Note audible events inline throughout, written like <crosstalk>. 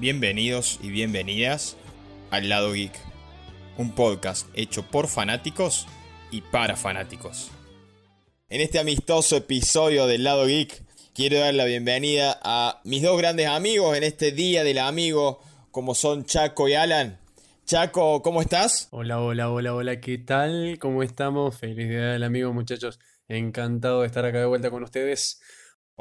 Bienvenidos y bienvenidas al Lado Geek, un podcast hecho por fanáticos y para fanáticos. En este amistoso episodio del Lado Geek, quiero dar la bienvenida a mis dos grandes amigos en este Día del Amigo, como son Chaco y Alan. Chaco, ¿cómo estás? Hola, hola, hola, hola, ¿qué tal? ¿Cómo estamos? Feliz Día del Amigo, muchachos. Encantado de estar acá de vuelta con ustedes.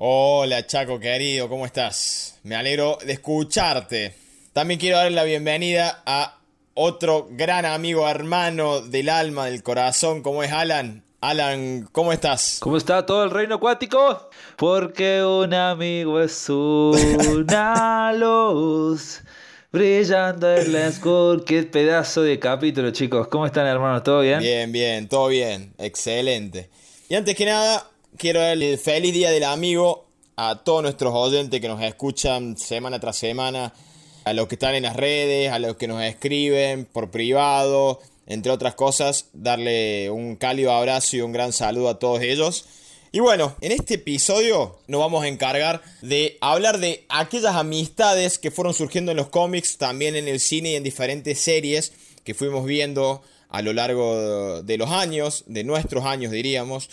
Hola Chaco querido, ¿cómo estás? Me alegro de escucharte. También quiero darle la bienvenida a otro gran amigo, hermano del alma, del corazón, como es Alan. Alan, ¿cómo estás? ¿Cómo está todo el reino acuático? Porque un amigo es una <laughs> luz brillando en la oscuridad. Qué pedazo de capítulo, chicos. ¿Cómo están, hermanos? ¿Todo bien? Bien, bien, todo bien. Excelente. Y antes que nada, quiero darle el feliz día del amigo a todos nuestros oyentes que nos escuchan semana tras semana, a los que están en las redes, a los que nos escriben por privado, entre otras cosas, darle un cálido abrazo y un gran saludo a todos ellos. Y bueno, en este episodio nos vamos a encargar de hablar de aquellas amistades que fueron surgiendo en los cómics, también en el cine y en diferentes series que fuimos viendo a lo largo de los años, de nuestros años diríamos.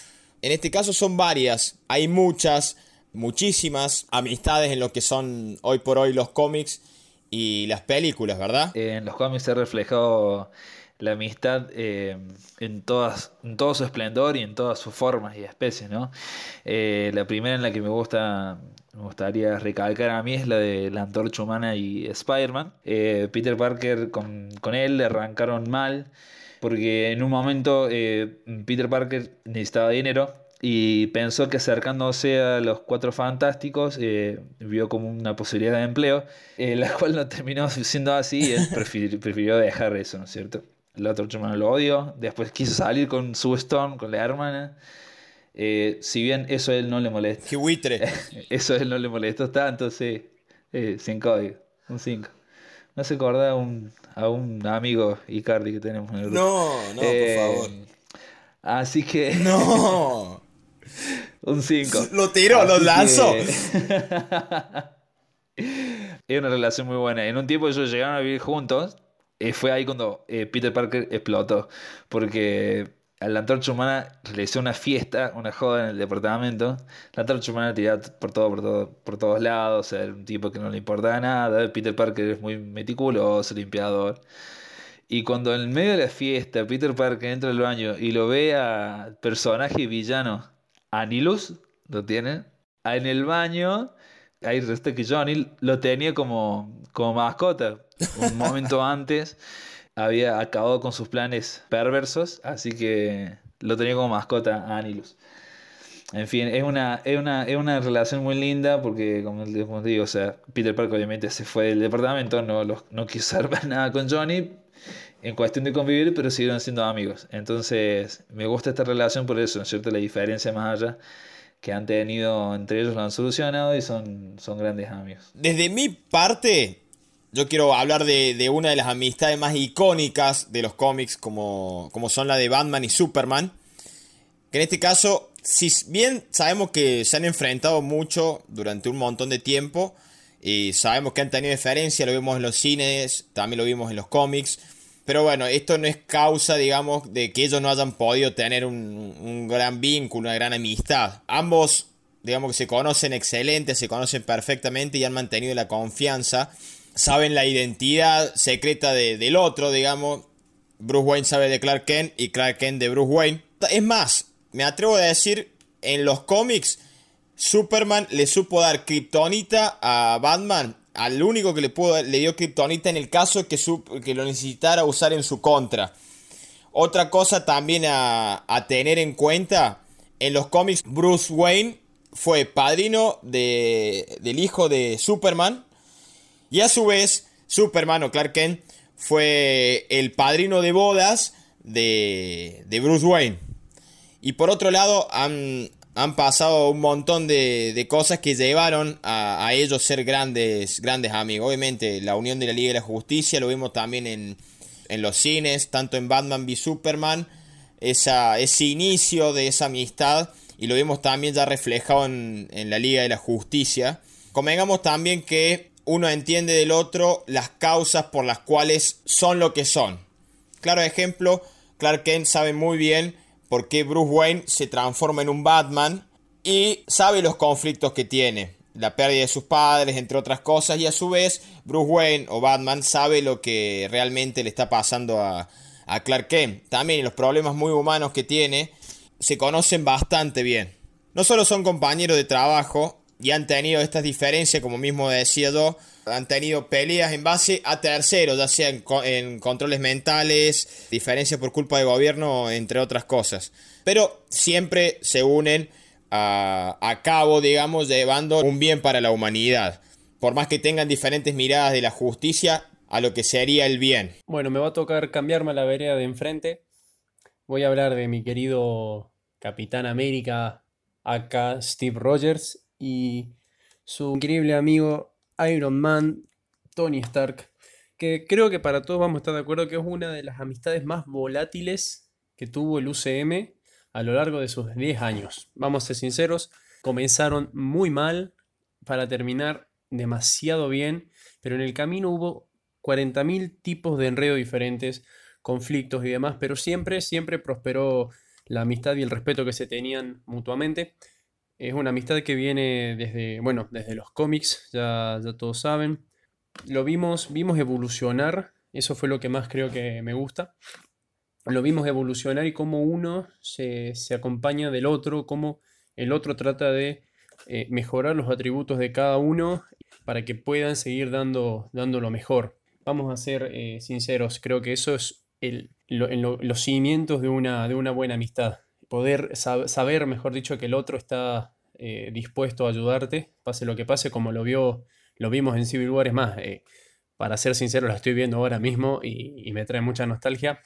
En este caso son varias, hay muchas, muchísimas amistades en lo que son hoy por hoy los cómics y las películas, ¿verdad? En los cómics se ha reflejado la amistad eh, en, todas, en todo su esplendor y en todas sus formas y especies, ¿no? Eh, la primera en la que me gusta me gustaría recalcar a mí es la de la antorcha humana y Spider-Man. Eh, Peter Parker con, con él le arrancaron mal porque en un momento eh, Peter Parker necesitaba dinero y pensó que acercándose a los cuatro fantásticos eh, vio como una posibilidad de empleo, eh, la cual no terminó siendo así y él <laughs> prefirió, dejar eso, ¿no es cierto? El otro hermano lo odió, después quiso salir con su Stone, con la hermana. si bien eso a él no le molesta. ¡Qué buitre! <laughs> eso a él no le molestó tanto, sí. sin código, un 5. No se acuerda un, a un amigo Icardi que tenemos en el grupo. No, no, por eh, favor. Así que. ¡No! <laughs> un 5. Lo tiró, lo lanzó. <laughs> es una relación muy buena. En un tiempo ellos llegaron a vivir juntos. Y fue ahí cuando eh, Peter Parker explotó. Porque a la antorcha humana realizó una fiesta, una joda en el departamento. La antorcha humana tiraba por todo, por todo, por todos lados, era un tipo que no le importaba nada. Peter Parker es muy meticuloso, limpiador. Y cuando en medio de la fiesta Peter Parker entra al baño y lo ve a personaje villano Anilus, lo tiene, en el baño, ahí resulta que Johnny lo tenía como, como mascota. Un momento <laughs> antes había acabado con sus planes perversos, así que lo tenía como mascota a Anilus. En fin, es una, es una, es una relación muy linda porque, como, te digo, o sea, Peter Parker obviamente se fue del departamento, no, no quiso hacer <laughs> nada con Johnny en cuestión de convivir, pero siguieron siendo amigos. Entonces, me gusta esta relación por eso, ¿no es cierto? La diferencia más allá que han tenido entre ellos lo han solucionado y son, son grandes amigos. Desde mi parte, yo quiero hablar de, una de las amistades más icónicas de los cómics, como, como son la de Batman y Superman. Que en este caso, si bien sabemos que se han enfrentado mucho durante un montón de tiempo, y sabemos que han tenido diferencia, lo vimos en los cines, también lo vimos en los cómics. Pero bueno, esto no es causa, digamos, de que ellos no hayan podido tener un, un gran vínculo, una gran amistad. Ambos, digamos que se conocen excelente, se conocen perfectamente y han mantenido la confianza saben la identidad secreta del otro, digamos. Bruce Wayne sabe de Clark Kent y Clark Kent de Bruce Wayne. Es más, me atrevo a decir, en los cómics, Superman le supo dar Kryptonita a Batman. Al único que le, pudo, le dio Kryptonita en el caso que, que lo necesitara usar en su contra. Otra cosa también a, a tener en cuenta, en los cómics Bruce Wayne fue padrino de, del hijo de Superman y a su vez, Superman o Clark Kent fue el padrino de bodas de, Bruce Wayne. Y por otro lado, han, pasado un montón de, cosas que llevaron a, ellos ser grandes, grandes amigos. Obviamente, la unión de la Liga de la Justicia lo vimos también en, los cines, tanto en Batman v Superman, esa, ese inicio de esa amistad. Y lo vimos también ya reflejado en, en la Liga de la Justicia. Convengamos también que uno entiende del otro las causas por las cuales son lo que son. Claro ejemplo, Clark Kent sabe muy bien por qué Bruce Wayne se transforma en un Batman y sabe los conflictos que tiene, la pérdida de sus padres, entre otras cosas, y a su vez Bruce Wayne o Batman sabe lo que realmente le está pasando a, Clark Kent. También los problemas muy humanos que tiene se conocen bastante bien. No solo son compañeros de trabajo y han tenido estas diferencias, como mismo decía yo, han tenido peleas en base a terceros, ya sea en, controles mentales, diferencias por culpa de gobierno, entre otras cosas. Pero siempre se unen a, a cabo, digamos, llevando un bien para la humanidad. Por más que tengan diferentes miradas de la justicia a lo que sería el bien. Bueno, me va a tocar cambiarme a la vereda de enfrente. Voy a hablar de mi querido Capitán América, acá Steve Rogers, y su increíble amigo Iron Man, Tony Stark, que creo que para todos vamos a estar de acuerdo que es una de las amistades más volátiles que tuvo el UCM a lo largo de sus 10 años. Vamos a ser sinceros, comenzaron muy mal para terminar demasiado bien, pero en el camino hubo 40.000 tipos de enredo diferentes, conflictos y demás, pero siempre, siempre prosperó la amistad y el respeto que se tenían mutuamente. Es una amistad que viene desde, bueno, desde los cómics, ya, ya todos saben. Lo vimos, vimos evolucionar, eso fue lo que más creo que me gusta. Lo vimos evolucionar y cómo uno se, acompaña del otro, cómo el otro trata de eh, mejorar los atributos de cada uno para que puedan seguir dando, dando lo mejor. Vamos a ser eh, sinceros, creo que eso es el, los cimientos de una, de una buena amistad poder saber, mejor dicho, que el otro está eh, dispuesto a ayudarte, pase lo que pase, como lo vio, lo vimos en Civil War, es más, eh, para ser sincero, la estoy viendo ahora mismo y, me trae mucha nostalgia.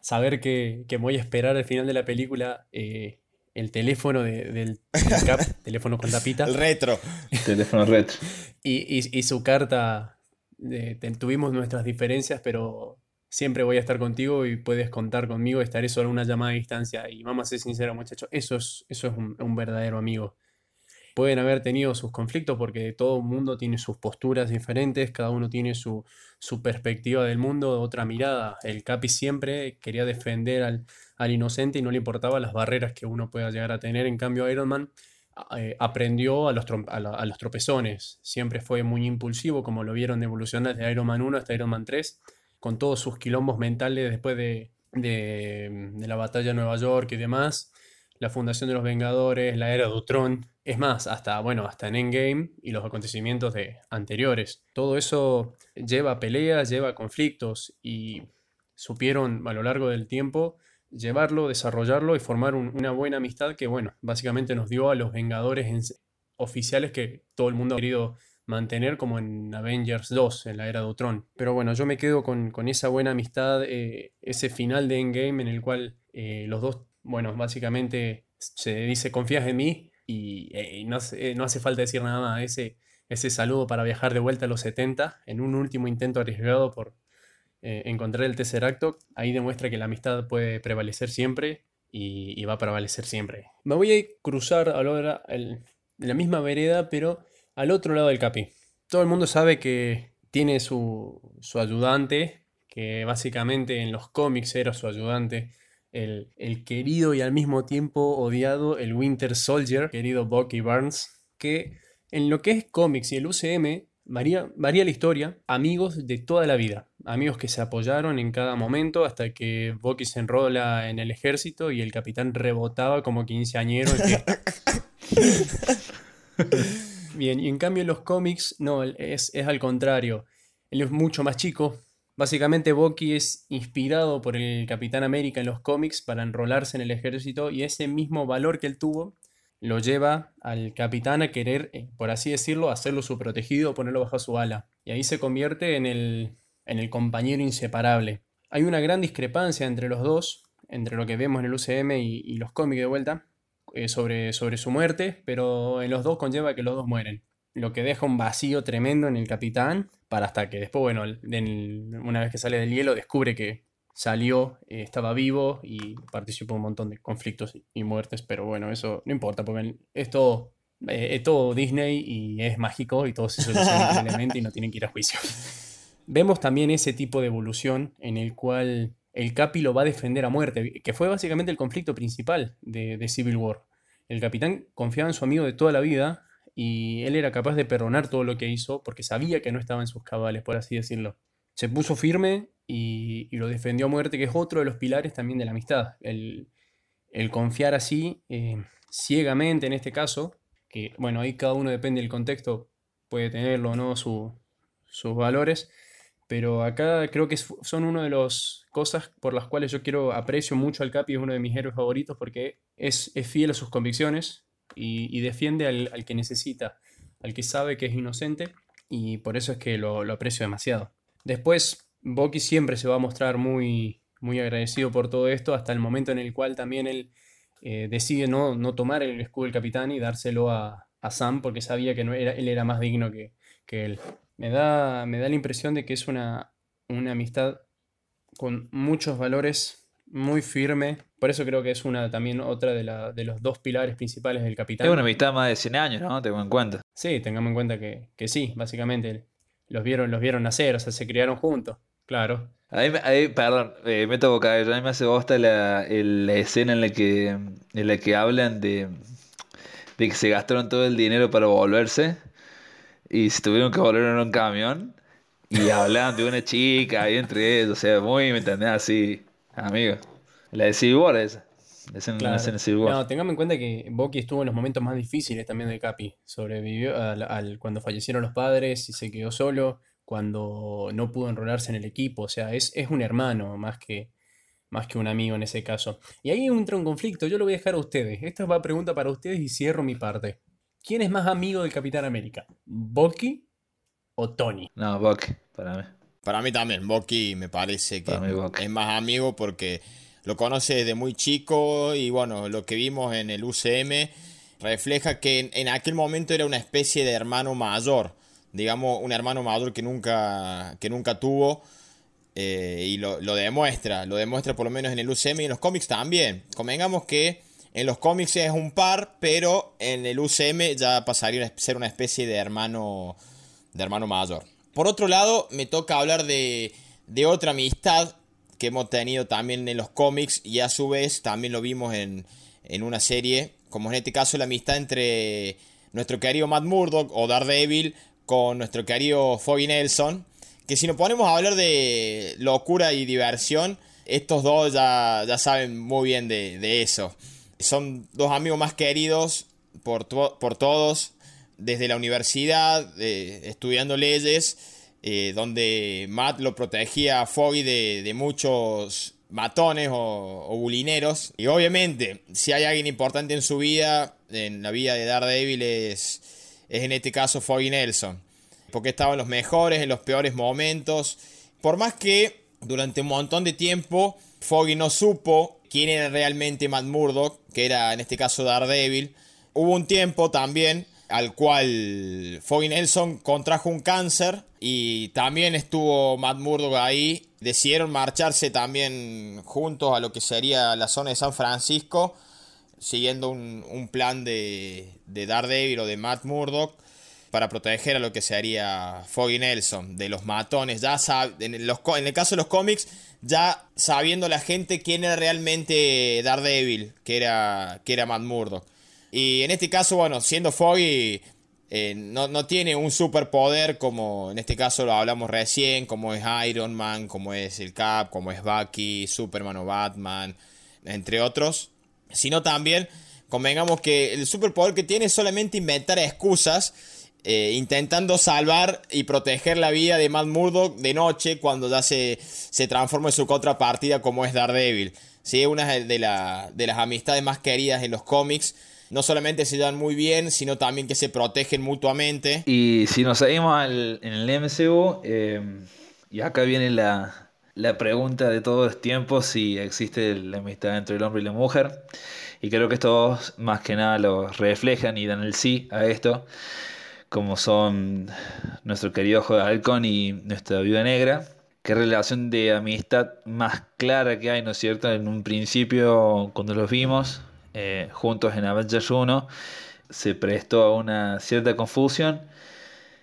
Saber que, voy a esperar al final de la película eh, el teléfono del, CAP, <laughs> teléfono con tapita. El retro. teléfono retro. Y, su carta, tuvimos nuestras diferencias, pero siempre voy a estar contigo y puedes contar conmigo, estaré solo una llamada a distancia. Y vamos a ser sinceros, muchachos, eso es, eso es un, verdadero amigo. Pueden haber tenido sus conflictos porque todo mundo tiene sus posturas diferentes, cada uno tiene su, perspectiva del mundo, otra mirada. El Capi siempre quería defender al, inocente y no le importaba las barreras que uno pueda llegar a tener. En cambio, Iron Man eh, aprendió a los, a los tropezones. Siempre fue muy impulsivo, como lo vieron evolucionar desde Iron Man 1 hasta Iron Man 3 con todos sus quilombos mentales después de, la batalla de Nueva York y demás, la fundación de los Vengadores, la era de Ultron, es más, hasta, bueno, hasta en Endgame y los acontecimientos de anteriores. Todo eso lleva peleas, lleva conflictos y supieron a lo largo del tiempo llevarlo, desarrollarlo y formar una buena amistad que, bueno, básicamente nos dio a los Vengadores oficiales que todo el mundo ha querido mantener como en Avengers 2, en la era de Ultron. Pero bueno, yo me quedo con, esa buena amistad, eh, ese final de Endgame en el cual eh, los dos, bueno, básicamente se dice confías en mí y, eh, no, hace falta decir nada más. Ese, ese saludo para viajar de vuelta a los 70 en un último intento arriesgado por encontrar el tercer acto, ahí demuestra que la amistad puede prevalecer siempre y, va a prevalecer siempre. Me voy a cruzar ahora en la misma vereda, pero al otro lado del Capi. Todo el mundo sabe que tiene su, ayudante, que básicamente en los cómics era su ayudante, el, querido y al mismo tiempo odiado, el Winter Soldier, querido Bucky Barnes, que en lo que es cómics y el UCM varía, varía, la historia, amigos de toda la vida, amigos que se apoyaron en cada momento hasta que Bucky se enrola en el ejército y el capitán rebotaba como quinceañero. <laughs> Bien, y en cambio en los cómics, no, es, es al contrario. Él es mucho más chico. Básicamente Bucky es inspirado por el Capitán América en los cómics para enrolarse en el ejército y ese mismo valor que él tuvo lo lleva al capitán a querer, eh, por así decirlo, hacerlo su protegido, ponerlo bajo su ala. Y ahí se convierte en el, en el compañero inseparable. Hay una gran discrepancia entre los dos, entre lo que vemos en el UCM y los cómics de vuelta, eh, sobre, sobre su muerte, pero en los dos conlleva que los dos mueren. Lo que deja un vacío tremendo en el capitán, para hasta que después, bueno, una vez que sale del hielo, descubre que salió, eh, estaba vivo y participó en un montón de conflictos y muertes, pero bueno, eso no importa, porque esto eh, es todo Disney y es mágico y todos se simplemente <laughs> y no tienen que ir a juicio. Vemos también ese tipo de evolución en el cual el Capi lo va a defender a muerte, que fue básicamente el conflicto principal de, Civil War. El capitán confiaba en su amigo de toda la vida y él era capaz de perdonar todo lo que hizo porque sabía que no estaba en sus cabales, por así decirlo. Se puso firme y, lo defendió a muerte, que es otro de los pilares también de la amistad. El, confiar así, eh, ciegamente en este caso, que bueno, ahí cada uno depende del contexto, puede tenerlo o no sus valores, pero acá creo que son una de las cosas por las cuales yo quiero, aprecio mucho al Capi, es uno de mis héroes favoritos porque es, fiel a sus convicciones y, defiende al, que necesita, al que sabe que es inocente y por eso es que lo, lo aprecio demasiado. Después, Bucky siempre se va a mostrar muy, muy agradecido por todo esto, hasta el momento en el cual también él eh, decide no, no, tomar el escudo del capitán y dárselo a, Sam porque sabía que no era, él era más digno que, él. Me da, me da la impresión de que es una, una amistad con muchos valores, muy firme. Por eso creo que es una también otra de, la, de los dos pilares principales del capitán. Es una amistad más de 100 años, ¿no? Tengo en cuenta. Sí, tengamos en cuenta que, que sí, básicamente. Los vieron, los vieron nacer, o sea, se criaron juntos. Claro. A mí, perdón, eh, me toco A mí me hace gusta la, la, escena en la que, en la que hablan de, de que se gastaron todo el dinero para volverse y se tuvieron que volver en un camión y hablaban de una chica ahí entre ellos, o sea, muy, ¿me entendés? Así, amigo. La de Civil War esa. Claro. No, tengamos en cuenta que Bucky estuvo en los momentos más difíciles también de Capi. Sobrevivió al, cuando fallecieron los padres y se quedó solo cuando no pudo enrolarse en el equipo. O sea, es, es un hermano más que, más que un amigo en ese caso. Y ahí entra un conflicto. Yo lo voy a dejar a ustedes. Esta va pregunta para ustedes y cierro mi parte. ¿Quién es más amigo del Capitán América? ¿Bucky o Tony? No, Bucky, para mí. Para mí también. Bucky me parece que es más amigo porque lo conoce desde muy chico y bueno, lo que vimos en el UCM refleja que en aquel momento era una especie de hermano mayor digamos, un hermano mayor que nunca, que nunca tuvo. Eh, y lo, demuestra, lo demuestra por lo menos en el UCM y en los cómics también. Convengamos que en los cómics es un par, pero en el UCM ya pasaría a ser una especie de hermano, de hermano mayor. Por otro lado, me toca hablar de, de otra amistad que hemos tenido también en los cómics y a su vez también lo vimos en, en una serie, como en este caso la amistad entre nuestro querido Matt Murdock o Daredevil con nuestro querido Foggy Nelson. Que si nos ponemos a hablar de locura y diversión, estos dos ya, ya saben muy bien de, eso. Son dos amigos más queridos por, por todos desde la universidad, estudiando leyes, eh, donde Matt lo protegía a Foggy de, muchos matones o, o, bulineros. Y obviamente, si hay alguien importante en su vida, en la vida de Daredevil, es es en este caso Foggy Nelson. Porque estaba en los mejores, en los peores momentos. Por más que durante un montón de tiempo Foggy no supo quién era realmente Matt Murdock, que era en este caso Daredevil. Hubo un tiempo también al cual Foggy Nelson contrajo un cáncer y también estuvo Matt Murdock ahí. Decidieron marcharse también juntos a lo que sería la zona de San Francisco siguiendo un, plan de, de, Daredevil o de Matt Murdock para proteger a lo que sería Foggy Nelson de los matones. Ya en, los, en el caso de los cómics, ya sabiendo la gente quién era realmente Daredevil, que era, que era Matt Murdock. Y en este caso, bueno, siendo Foggy, eh, no, no, tiene un superpoder como en este caso lo hablamos recién, como es Iron Man, como es el Cap, como es Bucky, Superman o Batman, entre otros sino también convengamos que el superpoder que tiene es solamente inventar excusas, eh, intentando salvar y proteger la vida de Matt Murdock de noche cuando ya se, se transforma en su contrapartida como es Daredevil. ¿sí? Una de, de las amistades más queridas en los cómics. No solamente se llevan muy bien, sino también que se protegen mutuamente. Y si nos seguimos en el MCU, eh, y acá viene la, la pregunta de todos los tiempos si existe la amistad entre el hombre y la mujer. Y creo que estos más que nada lo reflejan y dan el sí a esto, como son nuestro querido Ojo de Halcón y nuestra viuda negra. Qué relación de amistad más clara que hay, ¿no es cierto? En un principio, cuando los vimos eh, juntos en Avengers 1, se prestó a una cierta confusión,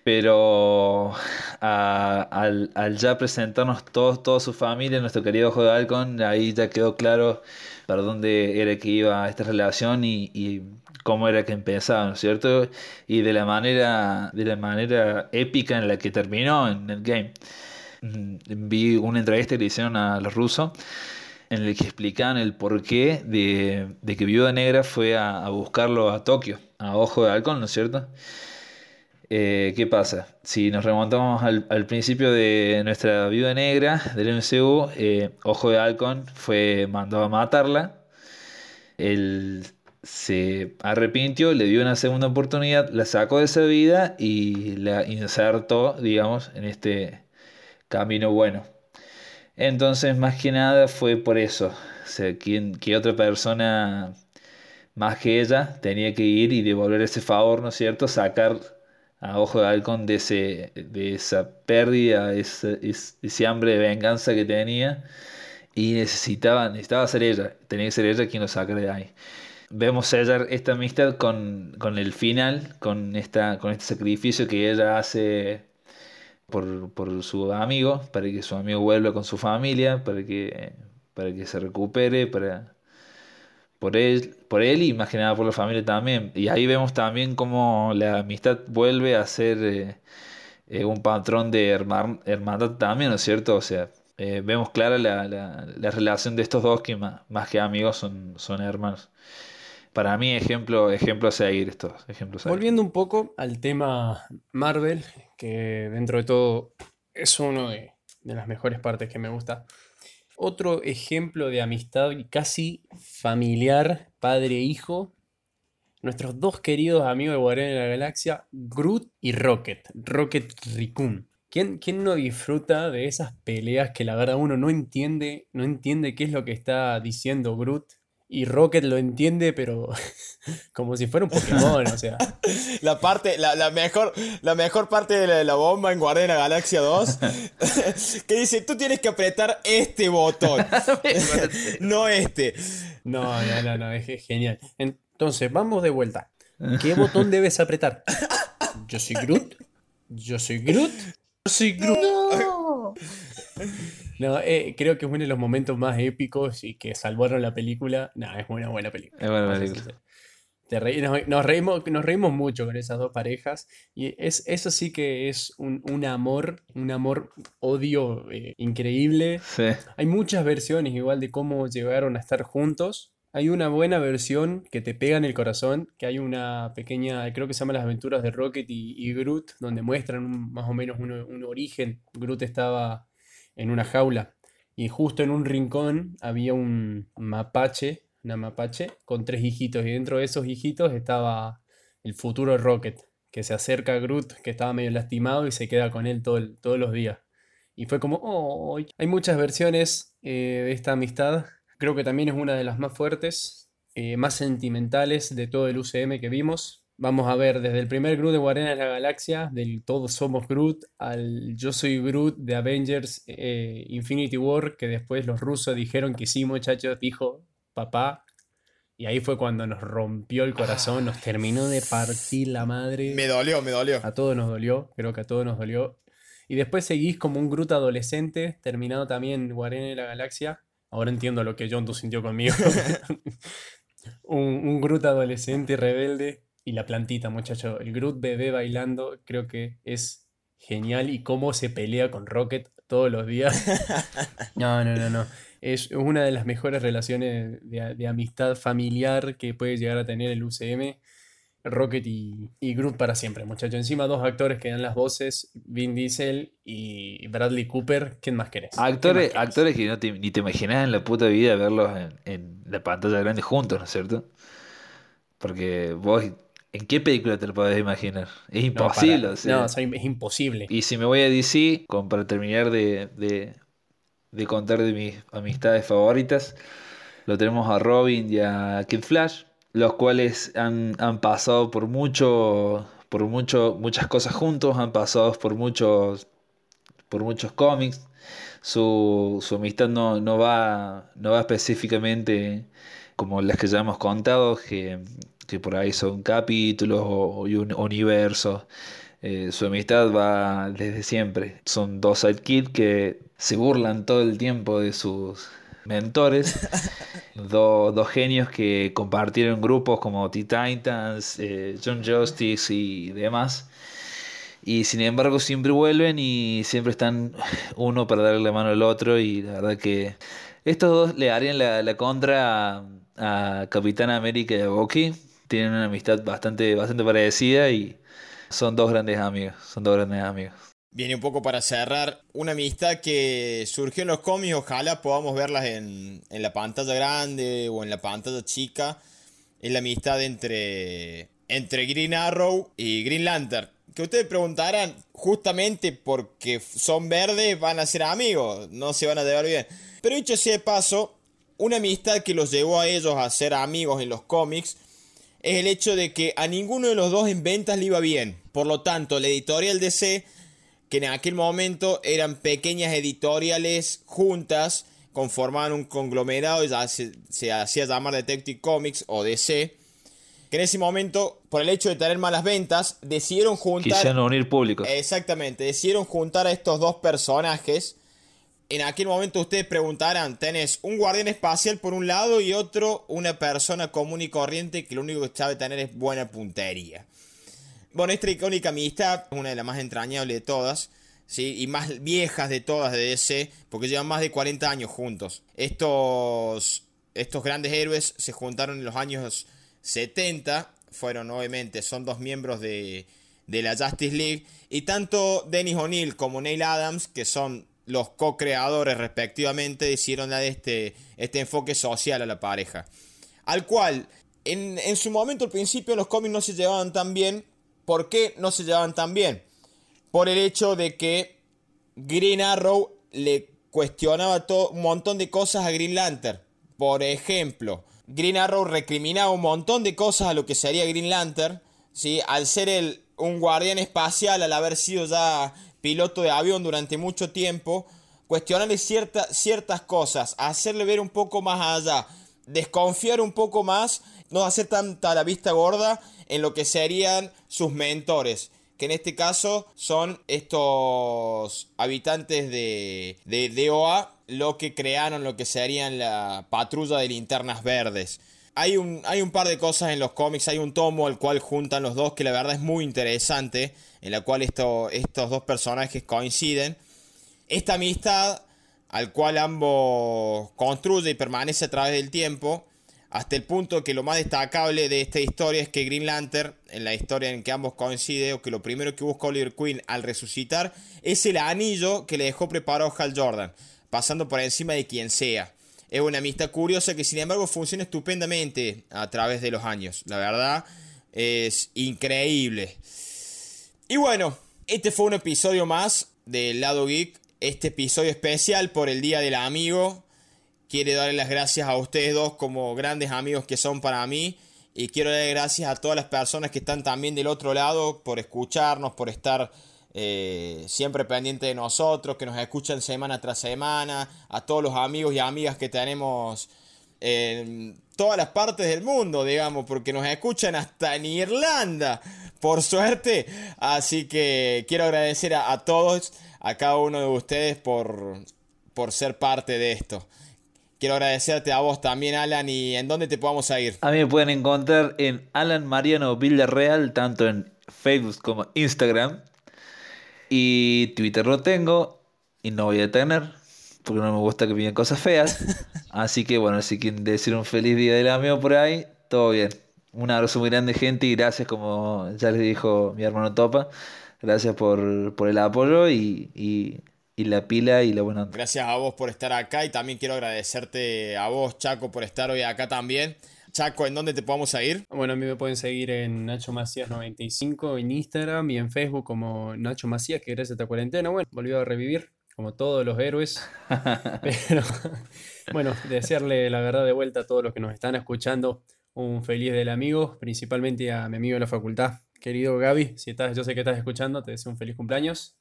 pero al, ya presentarnos todos, toda su familia, nuestro querido Ojo de Halcón, ahí ya quedó claro para dónde era que iba esta relación y, cómo era que empezaba, ¿no es cierto? Y de la manera, de la manera épica en la que terminó en el game. Mm, vi una entrevista que le hicieron a los rusos en el que explicaban el porqué de, de que Viuda Negra fue a, buscarlo a Tokio, a Ojo de Halcón, ¿no es cierto? Eh, ¿Qué pasa? Si nos remontamos al, principio de nuestra Viuda Negra del MCU, eh, Ojo de Halcón fue mandado a matarla. Él se arrepintió, le dio una segunda oportunidad, la sacó de esa vida y la insertó, digamos, en este camino bueno. Entonces, más que nada fue por eso. O sea, que otra persona más que ella tenía que ir y devolver ese favor, ¿no es cierto? Sacar a Ojo de Halcón de, ese, de esa pérdida, ese, ese hambre de venganza que tenía. Y necesitaba, necesitaba ser ella, tenía que ser ella quien lo sacara de ahí. Vemos sellar esta amistad con, con el final, con, esta, con este sacrificio que ella hace por, por, su amigo, para que su amigo vuelva con su familia, para que, para que se recupere, para, por él, por él y más que nada por la familia también. Y ahí vemos también cómo la amistad vuelve a ser eh, eh, un patrón de hermandad también, ¿no es cierto? O sea, eh, vemos clara la, la, relación de estos dos que más, más que amigos son, son hermanos para mí ejemplo, ejemplo a seguir estos. Volviendo un poco al tema Marvel, que dentro de todo es uno de, las mejores partes que me gusta. Otro ejemplo de amistad casi familiar, padre-hijo, nuestros dos queridos amigos de Guardianes de la Galaxia, Groot y Rocket, Rocket Raccoon. ¿Quién, ¿Quién, no disfruta de esas peleas que la verdad uno no entiende, no entiende qué es lo que está diciendo Groot y Rocket lo entiende, pero <laughs> como si fuera un Pokémon, o sea. <laughs> La parte, la, mejor, la mejor parte de la, bomba en Guardiana Galaxia 2, <laughs> que dice, tú tienes que apretar este botón, no este. No, no, no, no, es genial. Entonces, vamos de vuelta. ¿Qué botón debes apretar? Yo soy Groot. Yo soy Groot. Yo soy Groot. No. No, eh, creo que es uno de los momentos más épicos y que salvaron la película. No, es una buena película. Es buena película. nos, reímos, nos reímos mucho con esas dos parejas. Y es, eso sí que es un, amor, un amor-odio eh, increíble. Hay muchas versiones igual de cómo llegaron a estar juntos. Hay una buena versión que te pega en el corazón, que hay una pequeña, creo que se llama Las aventuras de Rocket y, Groot, donde muestran más o menos un, un origen. Groot estaba en una jaula. Y justo en un rincón había un mapache, una mapache, con tres hijitos. Y dentro de esos hijitos estaba el futuro Rocket, que se acerca a Groot, que estaba medio lastimado, y se queda con él todo todos los días. Y fue como, oh, hay muchas versiones eh, de esta amistad. Creo que también es una de las más fuertes, eh, más sentimentales de todo el UCM que vimos. Vamos a ver desde el primer Groot de Guardianes de la Galaxia, del Todos Somos Groot, al Yo Soy Groot de Avengers eh, Infinity War, que después los rusos dijeron que sí, muchachos, dijo papá. Y ahí fue cuando nos rompió el corazón, nos terminó de partir la madre. Me dolió, me dolió. A todos nos dolió, creo que a todos nos dolió. Y después seguís como un Groot adolescente, terminado también Guardianes de la Galaxia. Ahora entiendo lo que John sintió conmigo. <laughs> un, un Groot adolescente y rebelde y la plantita, muchacho. El Groot bebé bailando creo que es genial y cómo se pelea con Rocket todos los días. <laughs> No, no, no, no. Es una de las mejores relaciones de, amistad familiar que puede llegar a tener el UCM. Rocket y, y, Groot para siempre, muchacho. Encima dos actores que dan las voces, Vin Diesel y Bradley Cooper. ¿Quién más querés? Actores, actores que no ni te imaginas en la puta vida verlos en, en la pantalla grande juntos, ¿no es cierto? Porque vos ¿En qué película te lo podés imaginar? Es imposible. No, no es imposible. Y si me voy a DC, para terminar de, de, contar de mis amistades favoritas, lo tenemos a Robin y a Kid Flash, los cuales han, pasado por mucho, por mucho, muchas cosas juntos, han pasado por muchos, por muchos cómics. Su, su amistad no, no, va, no va específicamente como las que ya hemos contado, que que por ahí son capítulos o, universos. Eh, su amistad va desde siempre. Son dos sidekicks que se burlan todo el tiempo de sus mentores. <laughs> dos genios que compartieron grupos como T-Titans, eh, John Justice y demás. Y sin embargo siempre vuelven y siempre están uno para darle la mano al otro. Y la verdad que estos dos le harían la, contra a, Capitán América y a Bucky. Tienen una amistad bastante, bastante parecida y son dos grandes amigos. Son dos grandes amigos. Viene un poco para cerrar una amistad que surgió en los cómics, ojalá podamos verlas en, en la pantalla grande o en la pantalla chica. Es la amistad entre, entre Green Arrow y Green Lantern. Que ustedes preguntarán, justamente porque son verdes van a ser amigos, no se van a llevar bien. Pero dicho sea de paso, una amistad que los llevó a ellos a ser amigos en los cómics es el hecho de que a ninguno de los dos en ventas le iba bien. Por lo tanto, la editorial DC, que en aquel momento eran pequeñas editoriales juntas, conformaban un conglomerado, ya se, se hacía llamar Detective Comics o DC, que en ese momento, por el hecho de tener malas ventas, decidieron juntar... Quisieron unir públicos. Exactamente, decidieron juntar a estos dos personajes en aquel momento ustedes preguntarán, tenés un guardián espacial por un lado y otro una persona común y corriente que lo único que sabe tener es buena puntería. Bueno, esta icónica amistad una de las más entrañables de todas, ¿sí? y más viejas de todas de DC, porque llevan más de 40 años juntos. Estos, estos grandes héroes se juntaron en los años 70, fueron obviamente, son dos miembros de, de la Justice League, y tanto Dennis O'Neill como Neil Adams, que son los co-creadores respectivamente hicieron este, este enfoque social a la pareja. Al cual, en, en su momento al principio los cómics no se llevaban tan bien. ¿Por qué no se llevaban tan bien? Por el hecho de que Green Arrow le cuestionaba todo, un montón de cosas a Green Lantern. Por ejemplo, Green Arrow recriminaba un montón de cosas a lo que sería Green Lantern. ¿sí? Al ser el, un guardián espacial, al haber sido ya piloto de avión durante mucho tiempo, cuestionarle ciertas cosas, hacerle ver un poco más allá, desconfiar un poco más, no hacer tanta la vista gorda en lo que serían sus mentores, que en este caso son estos habitantes de, de DOA, lo que crearon lo que serían la patrulla de linternas verdes. Hay un, hay un par de cosas en los cómics, hay un tomo al cual juntan los dos que la verdad es muy interesante en la cual estos dos personajes coinciden. Esta amistad, al cual ambos construyen y permanece a través del tiempo, hasta el punto que lo más destacable de esta historia es que Green Lantern, en la historia en que ambos coinciden, o que lo primero que busca Oliver Queen al resucitar, es el anillo que le dejó preparado Hal Jordan, pasando por encima de quien sea. Es una amistad curiosa que sin embargo funciona estupendamente a través de los años. La verdad es increíble. Y bueno, este fue un episodio más del lado geek. Este episodio especial por el Día del Amigo. Quiero darle las gracias a ustedes dos como grandes amigos que son para mí. Y quiero darle gracias a todas las personas que están también del otro lado por escucharnos, por estar eh, siempre pendientes de nosotros, que nos escuchan semana tras semana. A todos los amigos y amigas que tenemos en todas las partes del mundo, digamos, porque nos escuchan hasta en Irlanda por suerte. Así que quiero agradecer a, todos, a cada uno de ustedes por, por ser parte de esto. Quiero agradecerte a vos también, Alan, y en dónde te podamos ir. A mí me pueden encontrar en Alan Mariano Villarreal, tanto en Facebook como Instagram. Y Twitter lo tengo y no voy a tener, porque no me gusta que pidan cosas feas. <laughs> Así que bueno, si quieren decir un feliz día del amigo por ahí, todo bien. Un abrazo muy grande, gente, y gracias, como ya les dijo mi hermano Topa, gracias por, el apoyo y, la pila y la buena Gracias a vos por estar acá y también quiero agradecerte a vos, Chaco, por estar hoy acá también. Chaco, ¿en dónde te podemos seguir? Bueno, a mí me pueden seguir en Nacho Macías95 en Instagram y en Facebook como Nacho Macías, que gracias a esta cuarentena, bueno, volvió a revivir como todos los héroes. <laughs> Pero bueno, desearle la verdad de vuelta a todos los que nos están escuchando un feliz del amigo, principalmente a mi amigo de la facultad, querido Gaby, si estás, yo sé que estás escuchando, te deseo un feliz cumpleaños.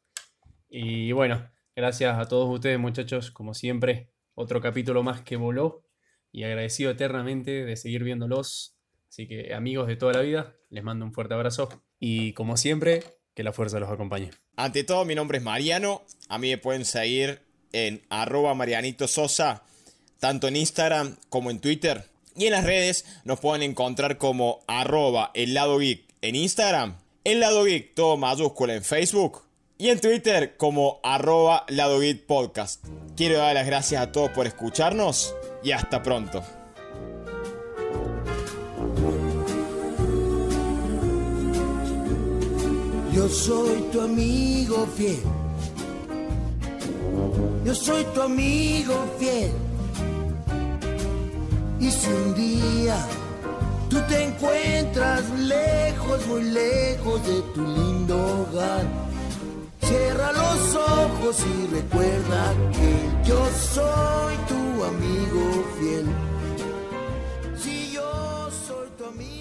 Y bueno, gracias a todos ustedes muchachos, como siempre, otro capítulo más que voló y agradecido eternamente de seguir viéndolos Así que amigos de toda la vida, les mando un fuerte abrazo y como siempre, que la fuerza los acompañe. Ante todo, mi nombre es Mariano. A mí me pueden seguir en arroba Marianito Sosa, tanto en Instagram como en Twitter. Y en las redes nos pueden encontrar como arroba el lado geek en Instagram, el lado geek todo mayúscula en Facebook y en Twitter como arroba lado geek podcast. Quiero dar las gracias a todos por escucharnos y hasta pronto. Yo soy tu amigo fiel. Yo soy tu amigo fiel. Y si un día tú te encuentras lejos, muy lejos de tu lindo hogar, cierra los ojos y recuerda que yo soy tu amigo fiel. Si yo soy tu amigo.